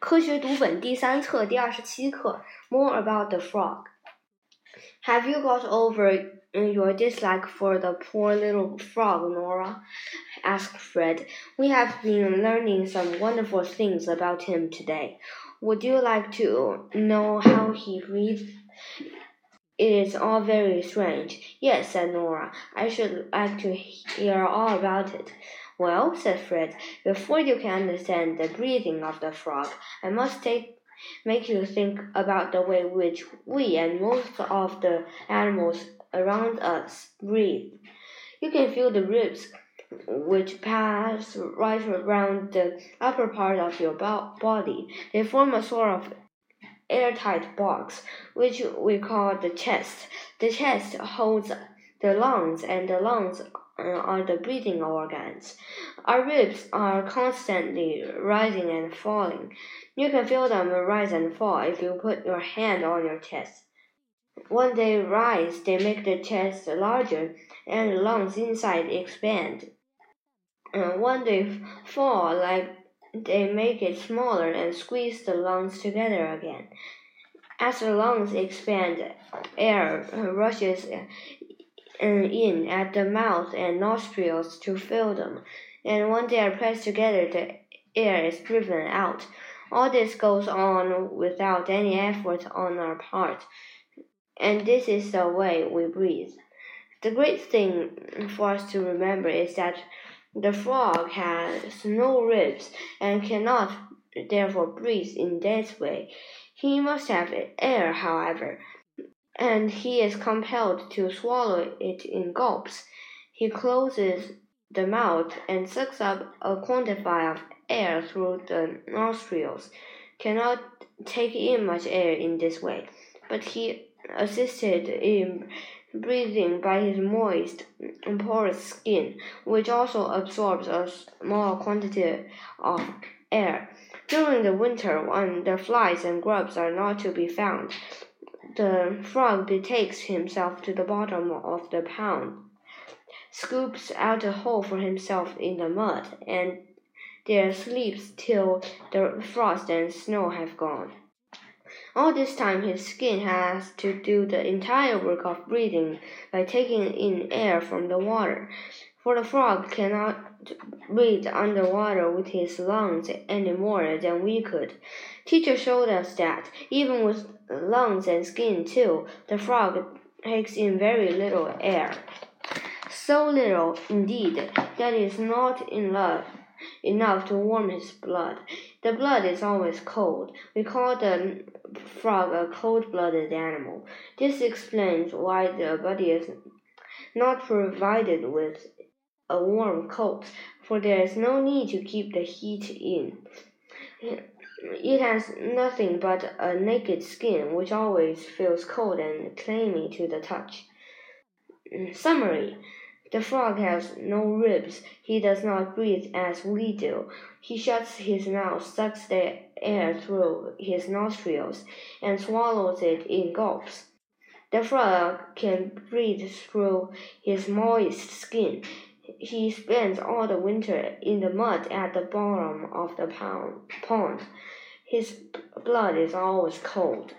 科学读本第三册第二十七课，More about the frog. Have you got over your dislike for the poor little frog, Nora? asked Fred. We have been learning some wonderful things about him today. Would you like to know how he breathes? It is all very strange. Yes, said Nora. I should like to hear all about it. Well, said Fred, before you can understand the breathing of the frog, I must take make you think about the way which we and most of the animals around us breathe. You can feel the ribs which pass right around the upper part of your body. They form a sort of airtight box, which we call the chest. The chest holds the lungs, and the lungs Uh, are the breathing organs. Our ribs are constantly rising and falling. You can feel them rise and fall if you put your hand on your chest. When they rise, they make the chest larger and the lungs inside expand. And when they fall, like they make it smaller and squeeze the lungs together again. As the lungs expand, air rushes in at the mouth and nostrils to fill them, and when they are pressed together, the air is driven out. All this goes on without any effort on our part, and this is the way we breathe. The great thing for us to remember is that the frog has no ribs and cannot therefore breathe in this way. He must have air, however, and he is compelled to swallow it in gulps. He closes the mouth and sucks up a quantity of air through the nostrils. Cannot take in much air in this way, but he assisted in breathing by his moist, porous skin, which also absorbs a small quantity of air. During the winter, when the flies and grubs are not to be found, the frog betakes himself to the bottom of the pond, scoops out a hole for himself in the mud, and there sleeps till the frost and snow have gone. All this time, his skin has to do the entire work of breathing by taking in air from the water, for the frog cannot breathe underwater with his lungs any more than we could. Teacher showed us that, even with lungs and skin too, the frog takes in very little air. So little, indeed, that it is not enough enough to warm his blood. The blood is always cold. We call the frog a cold-blooded animal. This explains why the body is not provided with a warm coat, for there is no need to keep the heat in. It has nothing but a naked skin, which always feels cold and clammy to the touch. Summary The frog has no ribs. He does not breathe as we do. He shuts his mouth, sucks the air through his nostrils, and swallows it in gulps. The frog can breathe through his moist skin. He spends all the winter in the mud at the bottom of the pond. His blood is always cold.